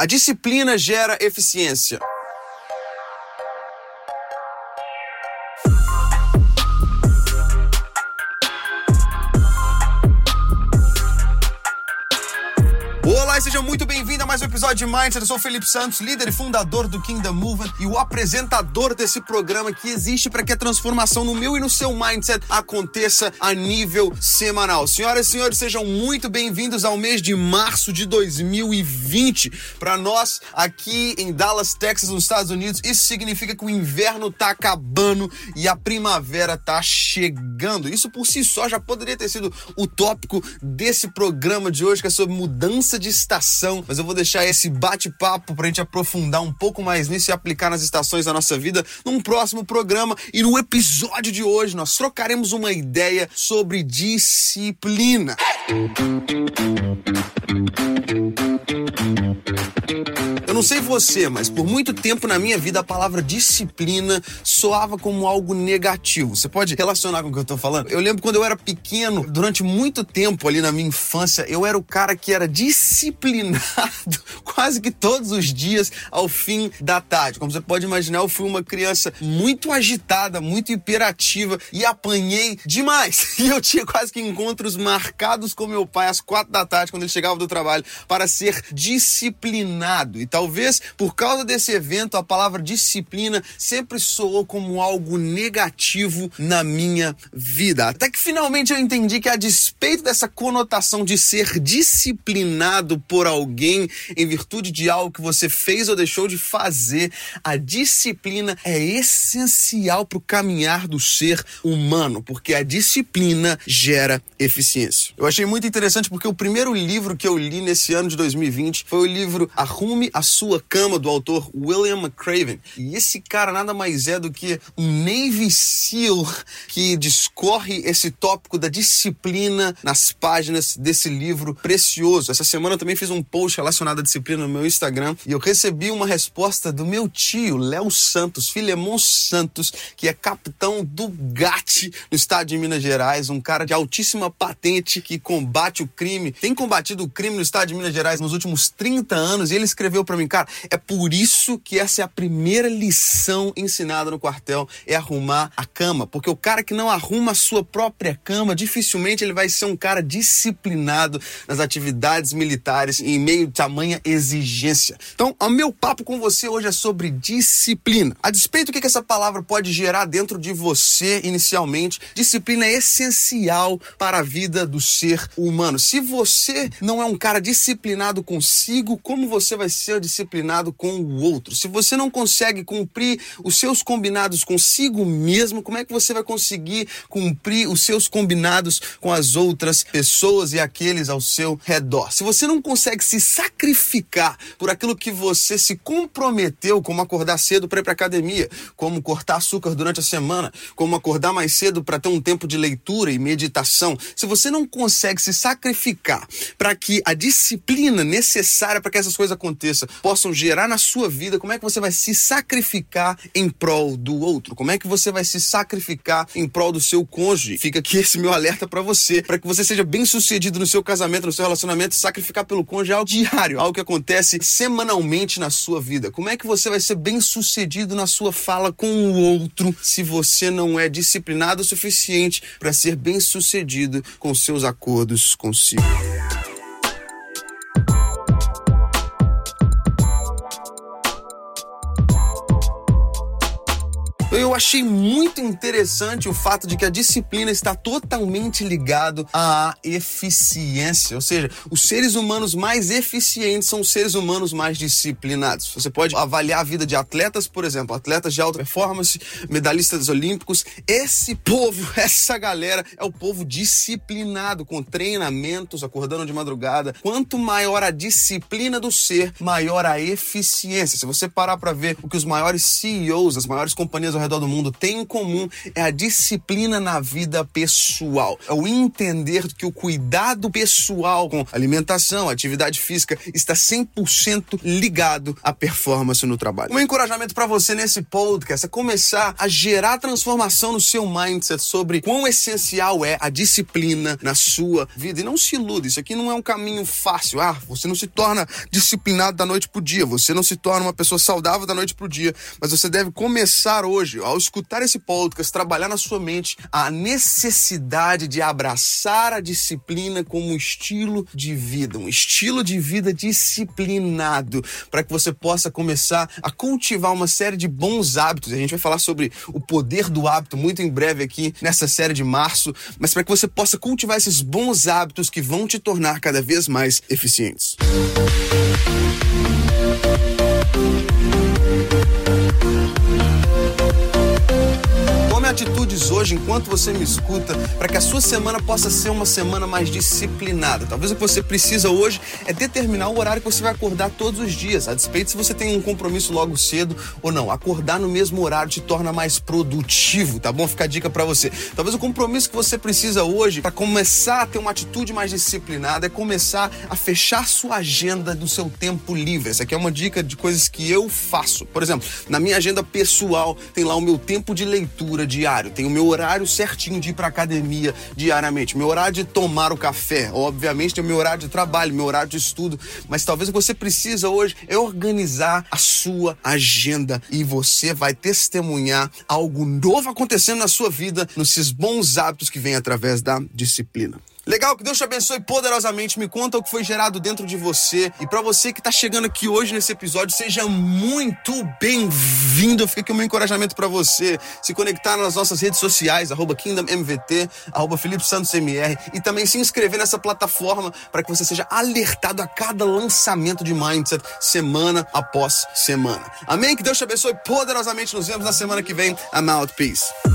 A disciplina gera eficiência. Olá e seja muito bem-vindo a mais um episódio de Mindset. Eu sou o Felipe Santos, líder e fundador do Kingdom Movement e o apresentador desse programa que existe para que a transformação no meu e no seu mindset aconteça a nível semanal. Senhoras e senhores, sejam muito bem-vindos ao mês de março de 2020. Para nós, aqui em Dallas, Texas, nos Estados Unidos, isso significa que o inverno tá acabando e a primavera tá chegando. Isso por si só já poderia ter sido o tópico desse programa de hoje, que é sobre mudança de estação, mas eu vou deixar esse bate-papo pra gente aprofundar um pouco mais nisso e aplicar nas estações da nossa vida num próximo programa. E no episódio de hoje nós trocaremos uma ideia sobre disciplina. Não sei você, mas por muito tempo na minha vida a palavra disciplina soava como algo negativo. Você pode relacionar com o que eu tô falando? Eu lembro quando eu era pequeno, durante muito tempo ali na minha infância, eu era o cara que era disciplinado quase que todos os dias ao fim da tarde. Como você pode imaginar, eu fui uma criança muito agitada, muito hiperativa e apanhei demais. E eu tinha quase que encontros marcados com meu pai às quatro da tarde, quando ele chegava do trabalho, para ser disciplinado. E talvez por causa desse evento, a palavra disciplina sempre soou como algo negativo na minha vida. Até que finalmente eu entendi que, a despeito dessa conotação de ser disciplinado por alguém em virtude de algo que você fez ou deixou de fazer, a disciplina é essencial para o caminhar do ser humano, porque a disciplina gera eficiência. Eu achei muito interessante porque o primeiro livro que eu li nesse ano de 2020 foi o livro Arrume a Sua Cama, do autor William McCraven. E esse cara nada mais é do que um Navy SEAL que discorre esse tópico da disciplina nas páginas desse livro precioso. Essa semana eu também fiz um post relacionado à disciplina no meu Instagram e eu recebi uma resposta do meu tio, Léo Santos, Filemon Santos, que é capitão do GAT no estado de Minas Gerais, um cara de altíssima patente que combate o crime, tem combatido o crime no estado de Minas Gerais nos últimos 30 anos e ele escreveu para mim, cara, é por isso que essa é a primeira lição ensinada no quartel, é arrumar a cama, porque o cara que não arruma a sua própria cama, dificilmente ele vai ser um cara disciplinado nas atividades militares em meio a tamanha exigência. Então, o meu papo com você hoje é sobre disciplina. A despeito do que essa palavra pode gerar dentro de você inicialmente, disciplina é essencial para a vida do ser humano. Se você não é um cara disciplinado consigo, como você vai ser disciplinado com o outro? Se você não consegue cumprir os seus combinados consigo mesmo, como é que você vai conseguir cumprir os seus combinados com as outras pessoas e aqueles ao seu redor? Se você não consegue se sacrificar por aquilo que você se comprometeu, como acordar cedo para ir para academia, como cortar açúcar durante a semana, como acordar mais cedo para ter um tempo de leitura e meditação, se você não consegue se sacrificar para que a disciplina necessária para que essas coisas aconteçam possam gerar na sua vida, como é que você vai se sacrificar em prol do outro? Como é que você vai se sacrificar em prol do seu cônjuge? Fica aqui esse meu alerta para você, para que você seja bem sucedido no seu casamento, no seu relacionamento, sacrificar pelo cônjuge é algo diário, algo que acontece semanalmente na sua vida. Como é que você vai ser bem sucedido na sua fala com o outro se você não é disciplinado o suficiente para ser bem sucedido com seus acordos consigo? Eu achei muito interessante o fato de que a disciplina está totalmente ligado à eficiência, ou seja, os seres humanos mais eficientes são os seres humanos mais disciplinados. Você pode avaliar a vida de atletas, por exemplo, atletas de alta performance, medalhistas olímpicos. Esse povo, essa galera é o povo disciplinado, com treinamentos, acordando de madrugada. Quanto maior a disciplina do ser, maior a eficiência. Se você parar para ver o que os maiores CEOs, as maiores companhias ao redor do mundo têm em comum é a disciplina na vida pessoal. É o entender que o cuidado pessoal com alimentação, atividade física está 100% ligado à performance no trabalho. Um encorajamento para você nesse podcast é começar a gerar transformação no seu mindset sobre quão essencial é a disciplina na sua vida. E não se ilude, isso aqui não é um caminho fácil. Ah, você não se torna disciplinado da noite pro dia, você não se torna uma pessoa saudável da noite pro dia, mas você deve começar hoje, ao escutar esse podcast, trabalhar na sua mente a necessidade de abraçar a disciplina como um estilo de vida, um estilo de vida disciplinado, para que você possa começar a cultivar uma série de bons hábitos. A gente vai falar sobre o poder do hábito muito em breve aqui nessa série de março, mas para que você possa cultivar esses bons hábitos que vão te tornar cada vez mais eficientes. atitudes hoje, enquanto você me escuta, para que a sua semana possa ser uma semana mais disciplinada. Talvez o que você precisa hoje é determinar o horário que você vai acordar todos os dias, a despeito se você tem um compromisso logo cedo ou não. Acordar no mesmo horário te torna mais produtivo, tá bom? Fica a dica para você. Talvez o compromisso que você precisa hoje para começar a ter uma atitude mais disciplinada é começar a fechar sua agenda do seu tempo livre. Essa aqui é uma dica de coisas que eu faço. Por exemplo, na minha agenda pessoal tem lá o meu tempo de leitura diário diário, tenho meu horário certinho de ir para academia diariamente, meu horário de tomar o café, obviamente tem o meu horário de trabalho, meu horário de estudo, mas talvez o que você precisa hoje é organizar a sua agenda e você vai testemunhar algo novo acontecendo na sua vida, nesses bons hábitos que vêm através da disciplina. Legal, que Deus te abençoe poderosamente. Me conta o que foi gerado dentro de você. E para você que tá chegando aqui hoje nesse episódio, seja muito bem-vindo. Fica aqui o meu encorajamento para você se conectar nas nossas redes sociais, arroba KingdomMVT, arroba Felipe Santos MR, e também se inscrever nessa plataforma para que você seja alertado a cada lançamento de Mindset, semana após semana. Amém? Que Deus te abençoe poderosamente. Nos vemos na semana que vem. I'm out. Peace.